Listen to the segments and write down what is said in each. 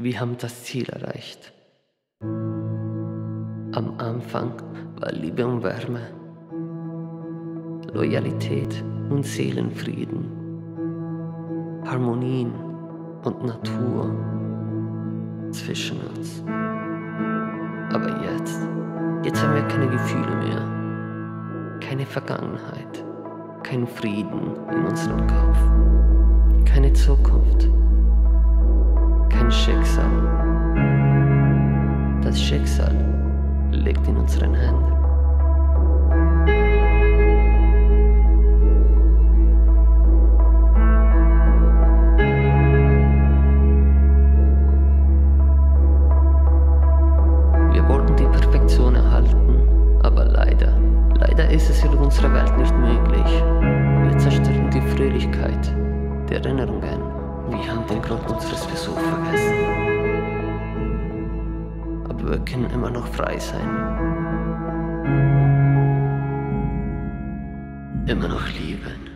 Wir haben das Ziel erreicht. Am Anfang war Liebe und Wärme, Loyalität und Seelenfrieden, Harmonien und Natur zwischen uns. Aber jetzt, jetzt haben wir keine Gefühle mehr, keine Vergangenheit, keinen Frieden in unserem Kopf, keine Zukunft, kein Schicksal. Das Schicksal liegt in unseren Händen. Können immer noch frei sein. Immer noch lieben.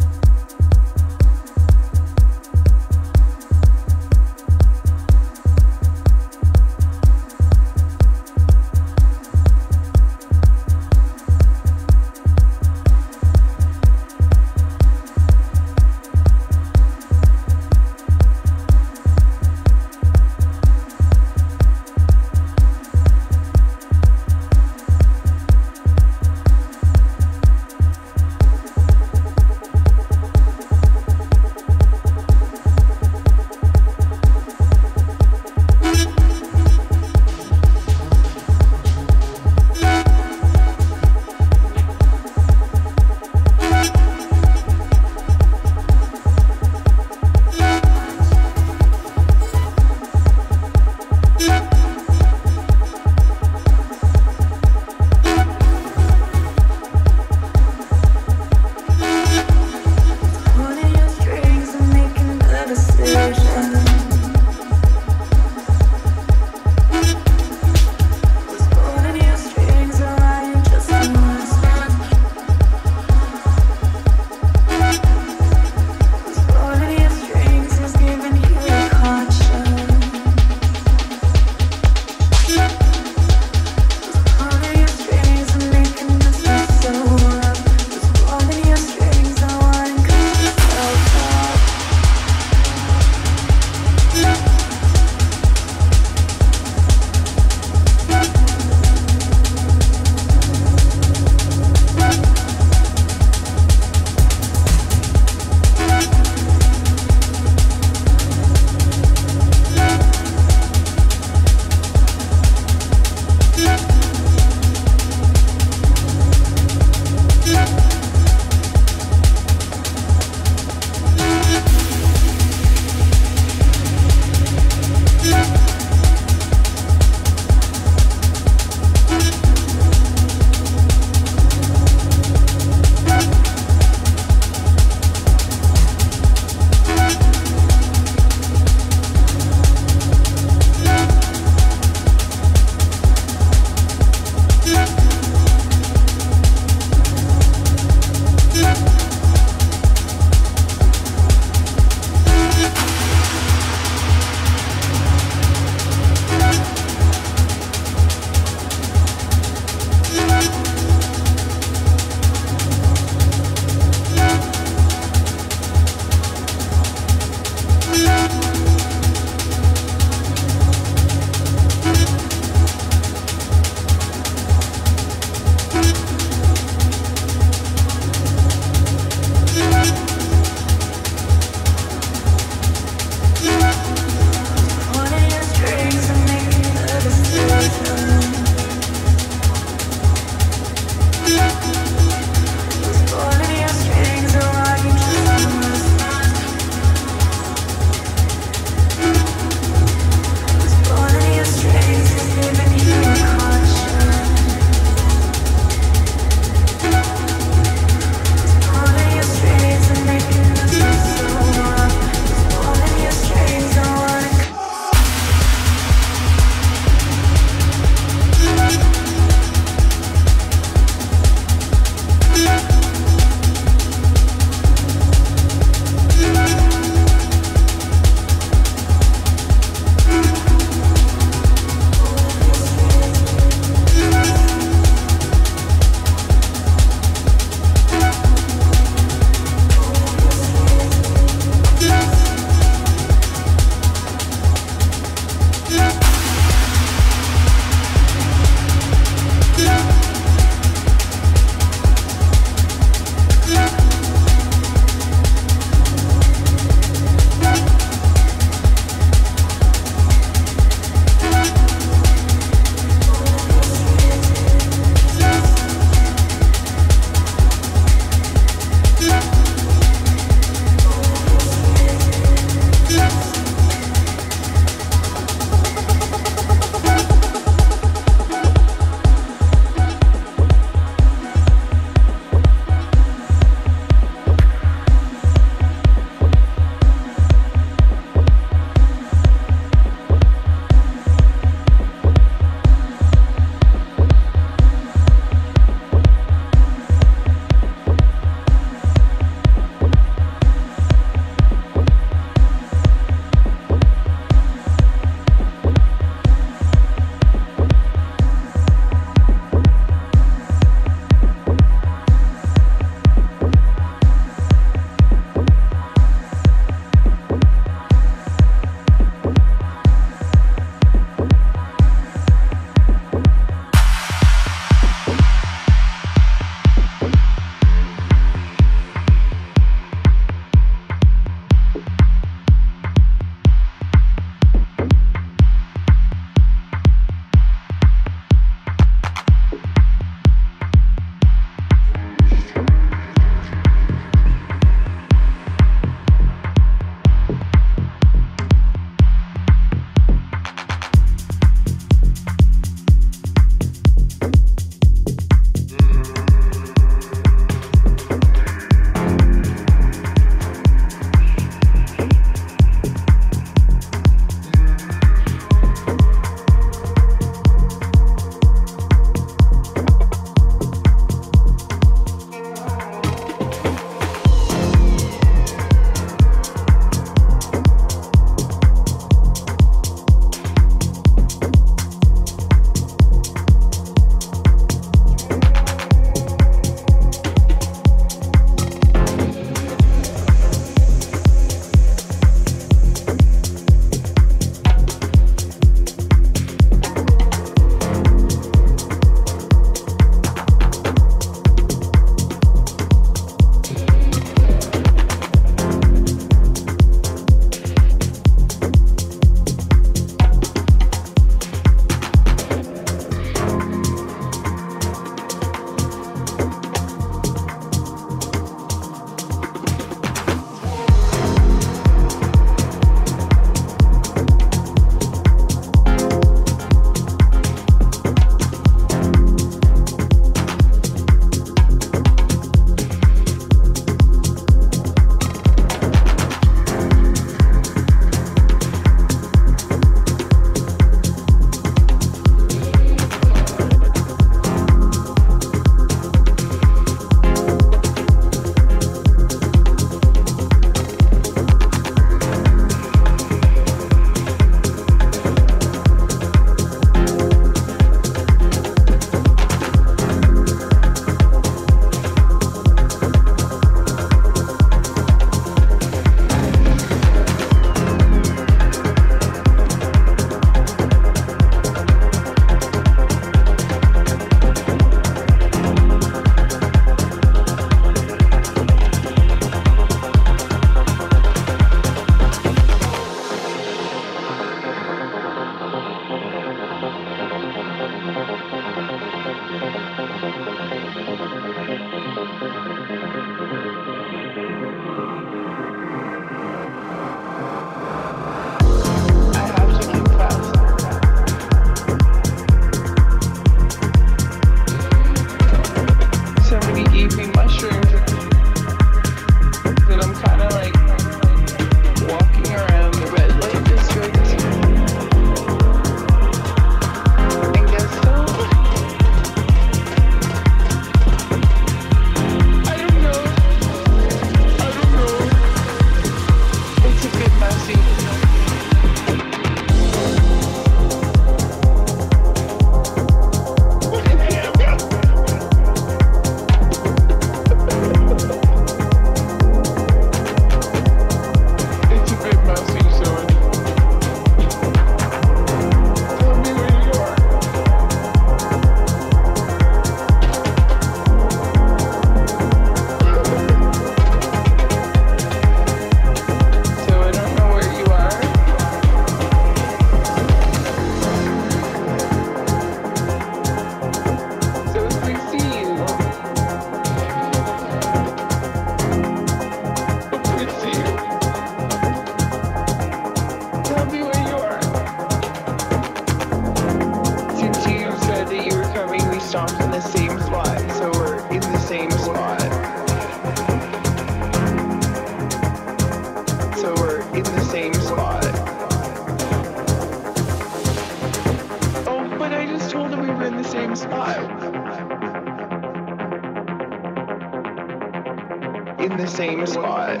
Same spot.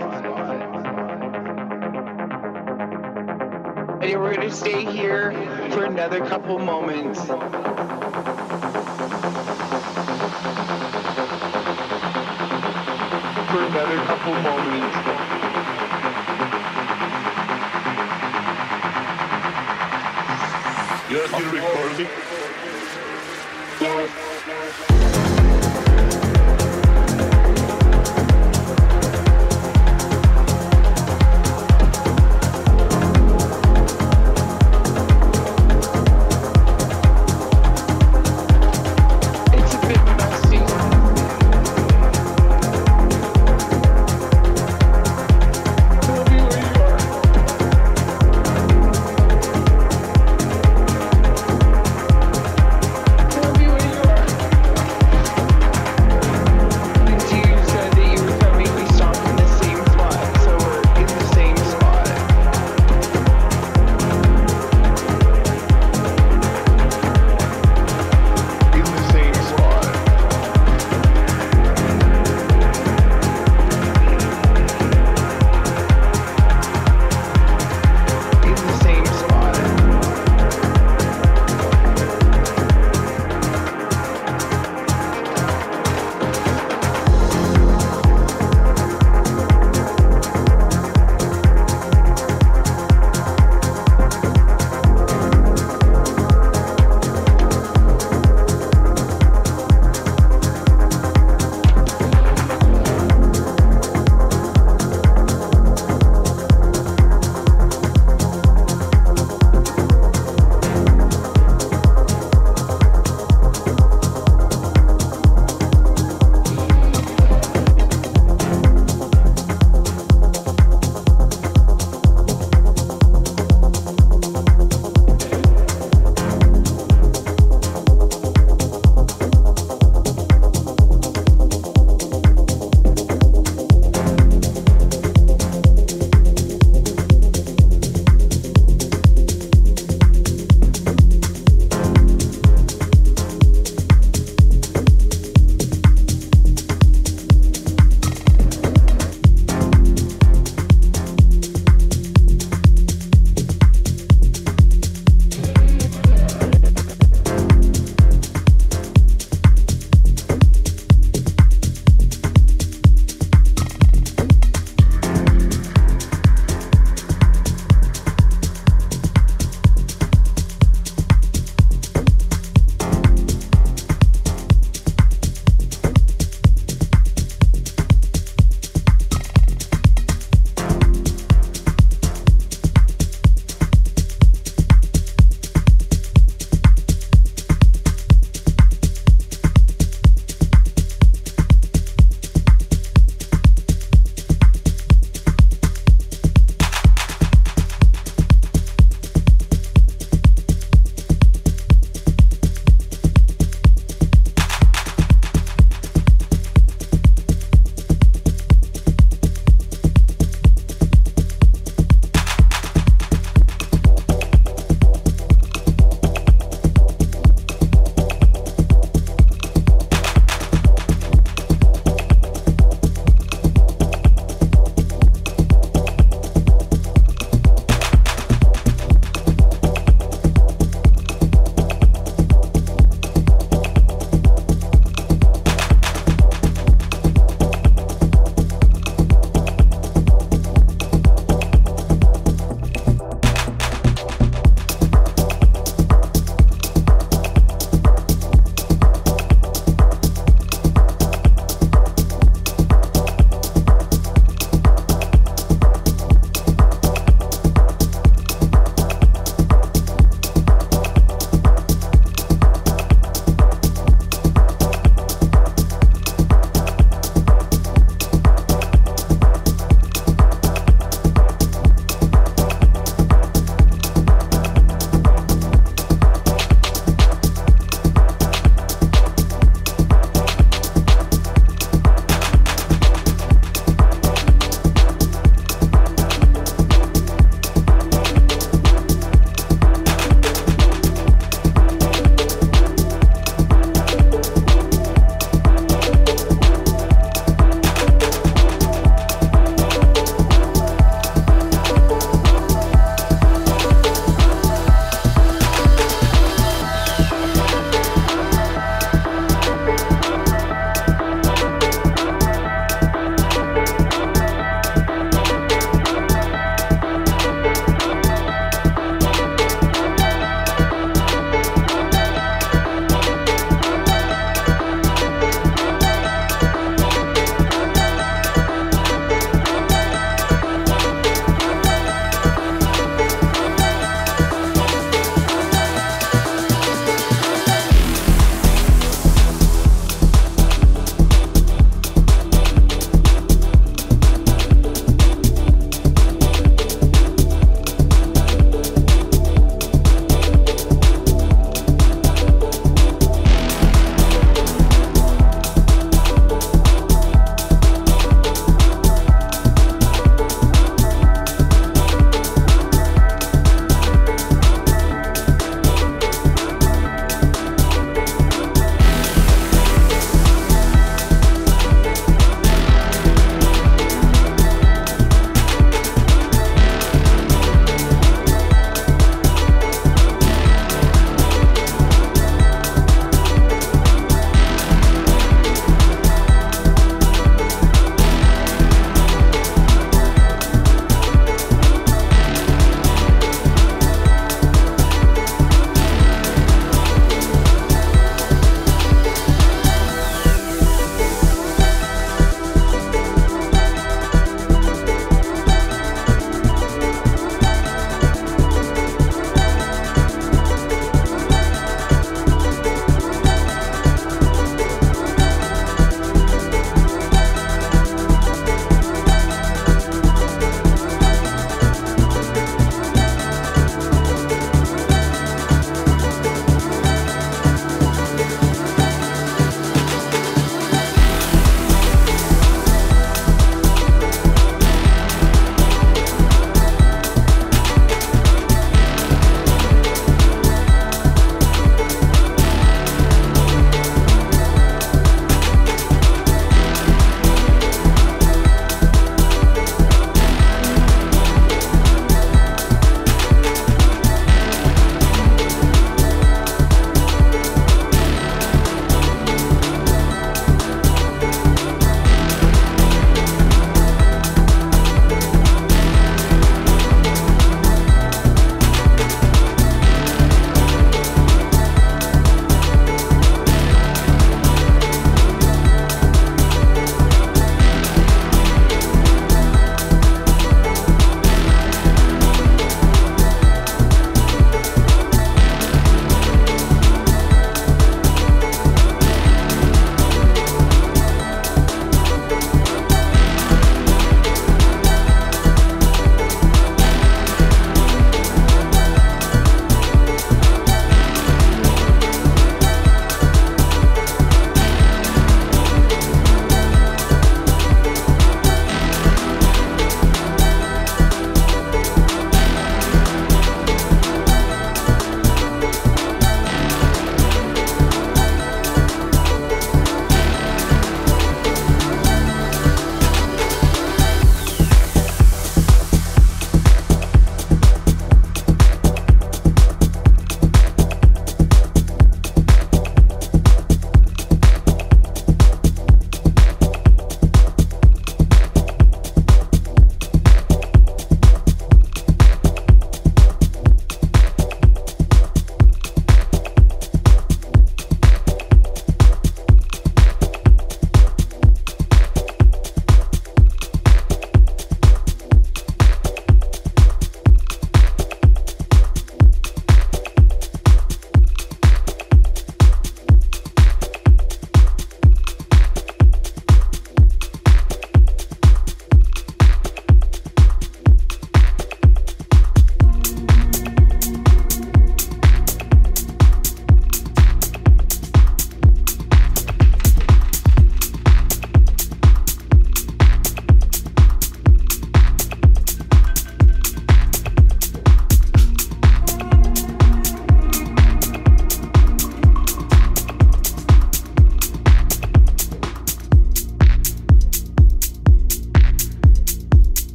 And we're gonna stay here for another couple moments. For another couple moments. You're still recording?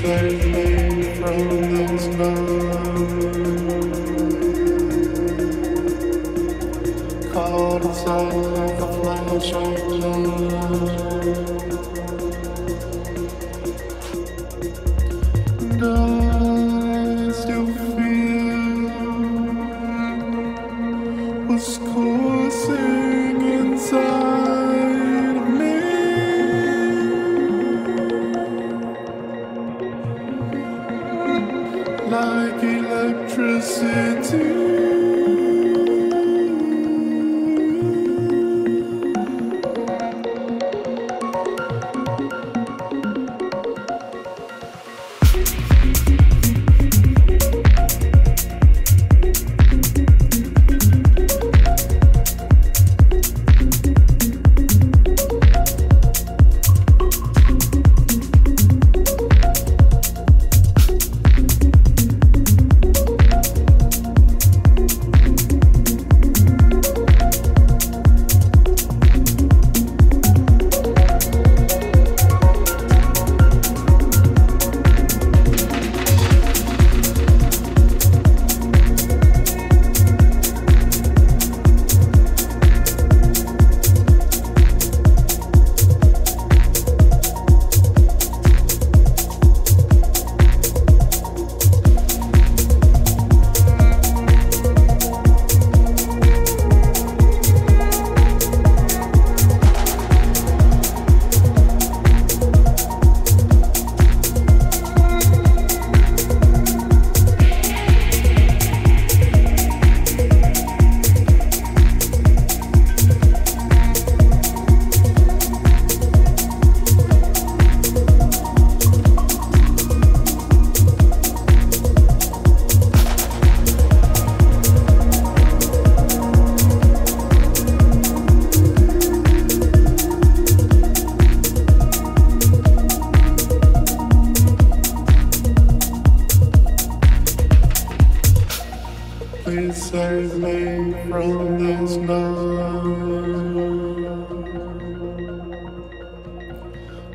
Caught inside like a flash of light.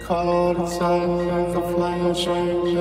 called sons of the flashing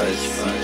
paz.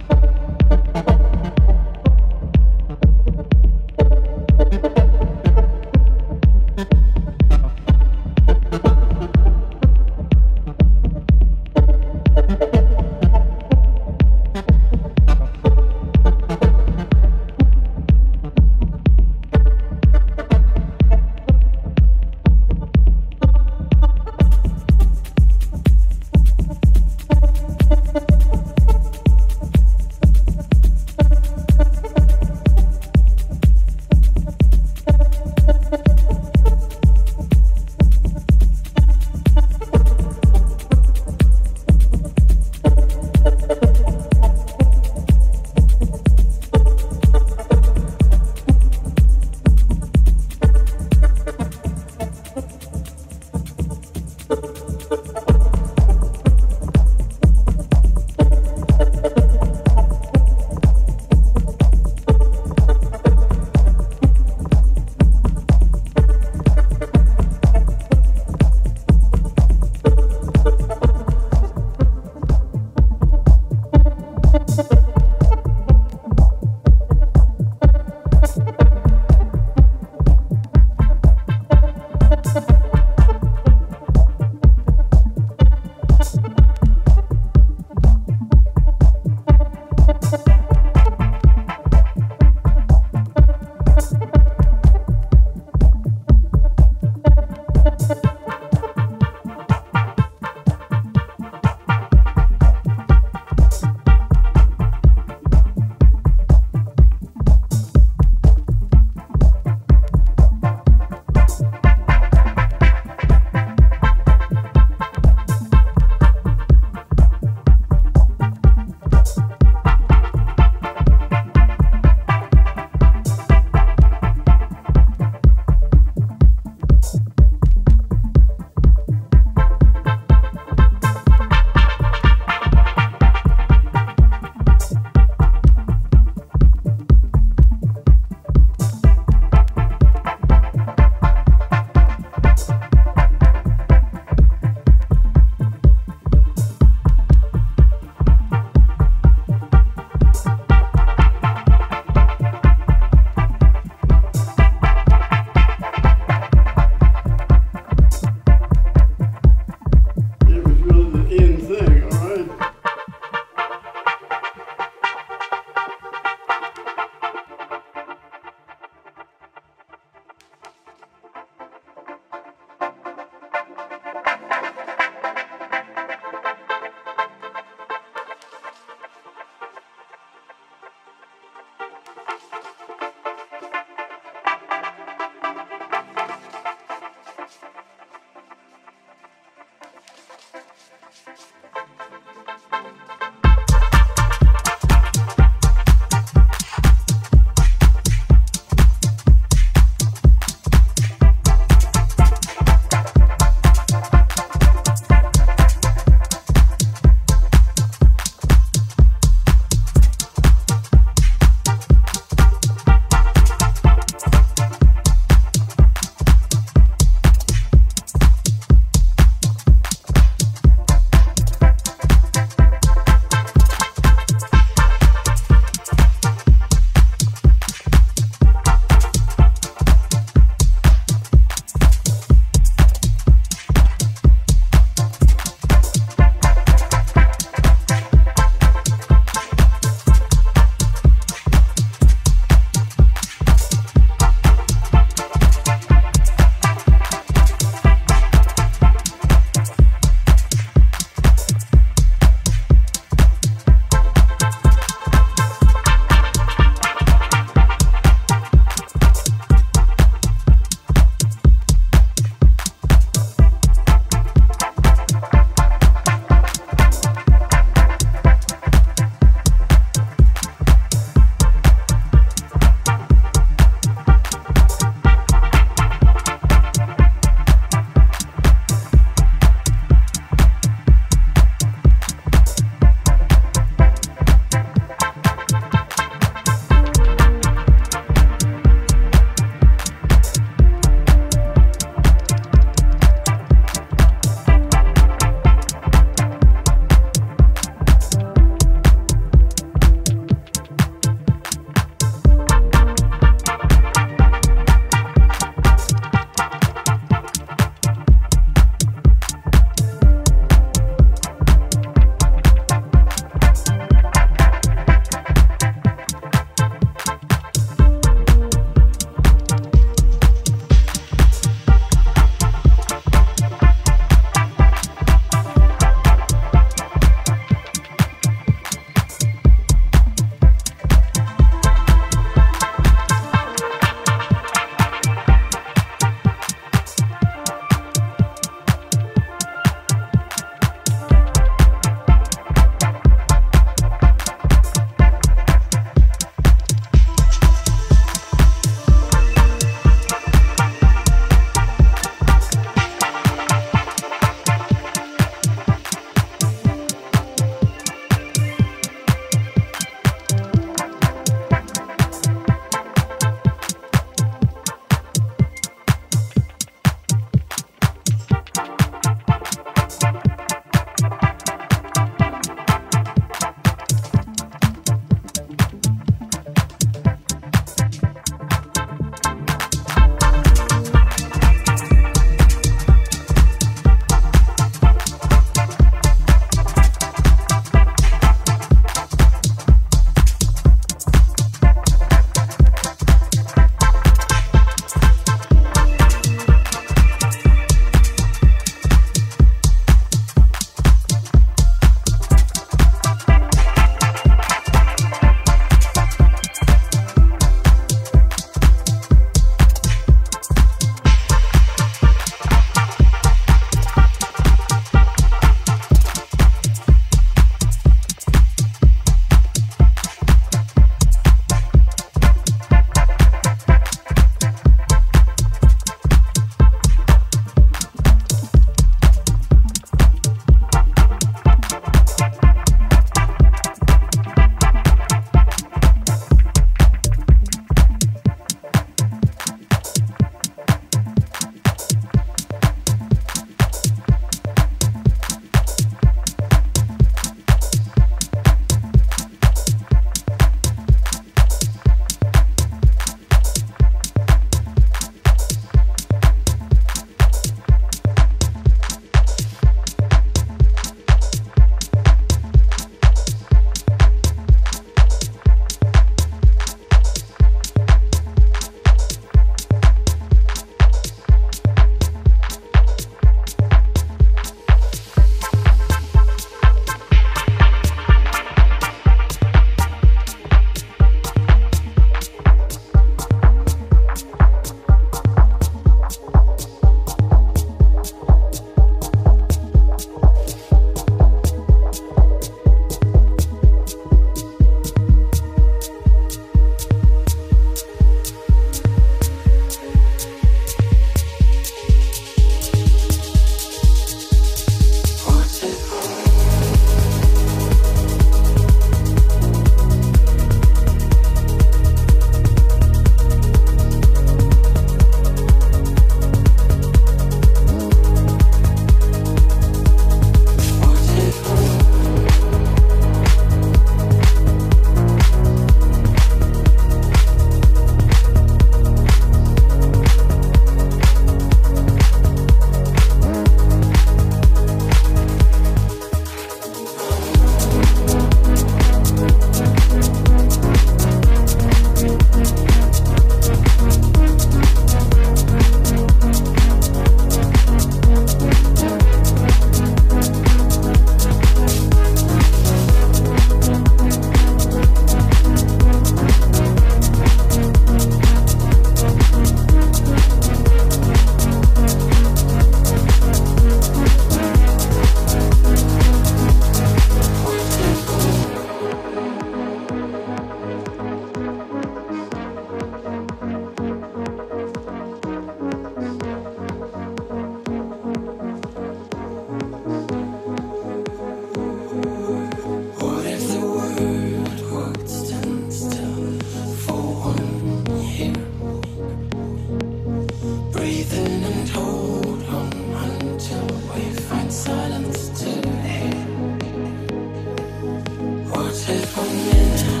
for a minute.